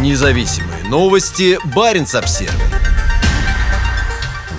Независимые новости. Барин обсерва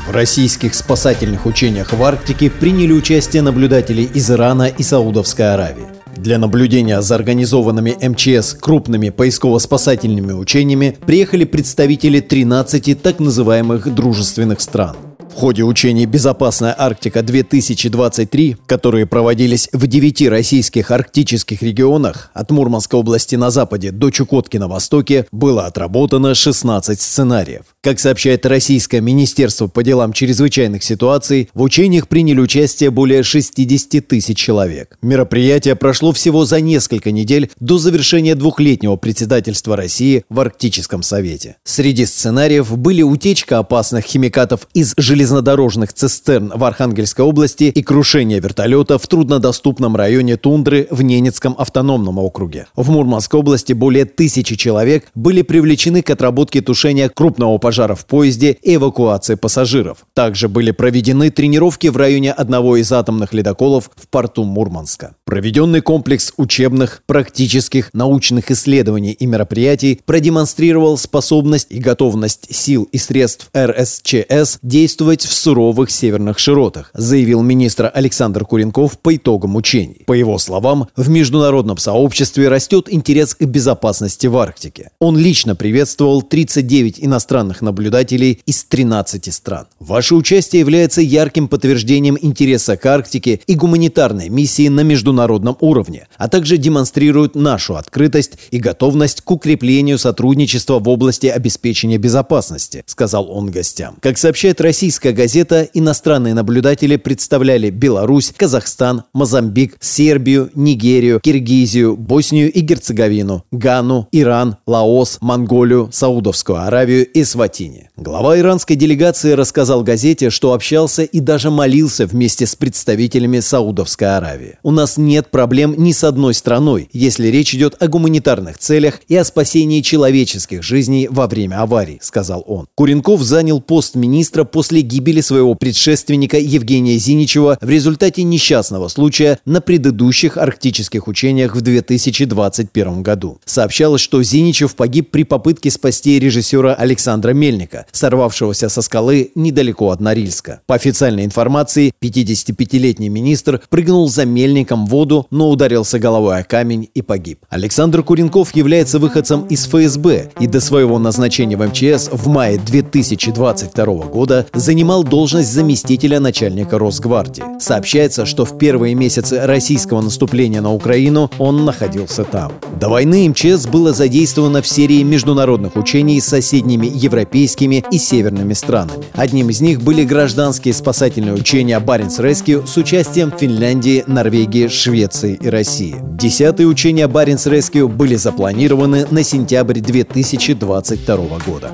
В российских спасательных учениях в Арктике приняли участие наблюдатели из Ирана и Саудовской Аравии. Для наблюдения за организованными МЧС крупными поисково-спасательными учениями приехали представители 13 так называемых дружественных стран – в ходе учений «Безопасная Арктика-2023», которые проводились в девяти российских арктических регионах от Мурманской области на западе до Чукотки на востоке, было отработано 16 сценариев. Как сообщает Российское Министерство по делам чрезвычайных ситуаций, в учениях приняли участие более 60 тысяч человек. Мероприятие прошло всего за несколько недель до завершения двухлетнего председательства России в Арктическом Совете. Среди сценариев были утечка опасных химикатов из железных железнодорожных цистерн в Архангельской области и крушение вертолета в труднодоступном районе Тундры в Ненецком автономном округе. В Мурманской области более тысячи человек были привлечены к отработке тушения крупного пожара в поезде и эвакуации пассажиров. Также были проведены тренировки в районе одного из атомных ледоколов в порту Мурманска. Проведенный комплекс учебных, практических, научных исследований и мероприятий продемонстрировал способность и готовность сил и средств РСЧС действовать действовать в суровых северных широтах, заявил министр Александр Куренков по итогам учений. По его словам, в международном сообществе растет интерес к безопасности в Арктике. Он лично приветствовал 39 иностранных наблюдателей из 13 стран. Ваше участие является ярким подтверждением интереса к Арктике и гуманитарной миссии на международном уровне, а также демонстрирует нашу открытость и готовность к укреплению сотрудничества в области обеспечения безопасности, сказал он гостям. Как сообщает российская Российская газета иностранные наблюдатели представляли Беларусь, Казахстан, Мозамбик, Сербию, Нигерию, Киргизию, Боснию и Герцеговину, Гану, Иран, Лаос, Монголию, Саудовскую Аравию и Сватини. Глава иранской делегации рассказал газете, что общался и даже молился вместе с представителями Саудовской Аравии. У нас нет проблем ни с одной страной, если речь идет о гуманитарных целях и о спасении человеческих жизней во время аварий, сказал он. Куренков занял пост министра после гибели своего предшественника Евгения Зиничева в результате несчастного случая на предыдущих арктических учениях в 2021 году. Сообщалось, что Зиничев погиб при попытке спасти режиссера Александра Мельника, сорвавшегося со скалы недалеко от Норильска. По официальной информации, 55-летний министр прыгнул за Мельником в воду, но ударился головой о камень и погиб. Александр Куренков является выходцем из ФСБ и до своего назначения в МЧС в мае 2022 года занимал занимал должность заместителя начальника Росгвардии. Сообщается, что в первые месяцы российского наступления на Украину он находился там. До войны МЧС было задействовано в серии международных учений с соседними европейскими и северными странами. Одним из них были гражданские спасательные учения Баренц Rescue с участием Финляндии, Норвегии, Швеции и России. Десятые учения Баренц Rescue были запланированы на сентябрь 2022 года.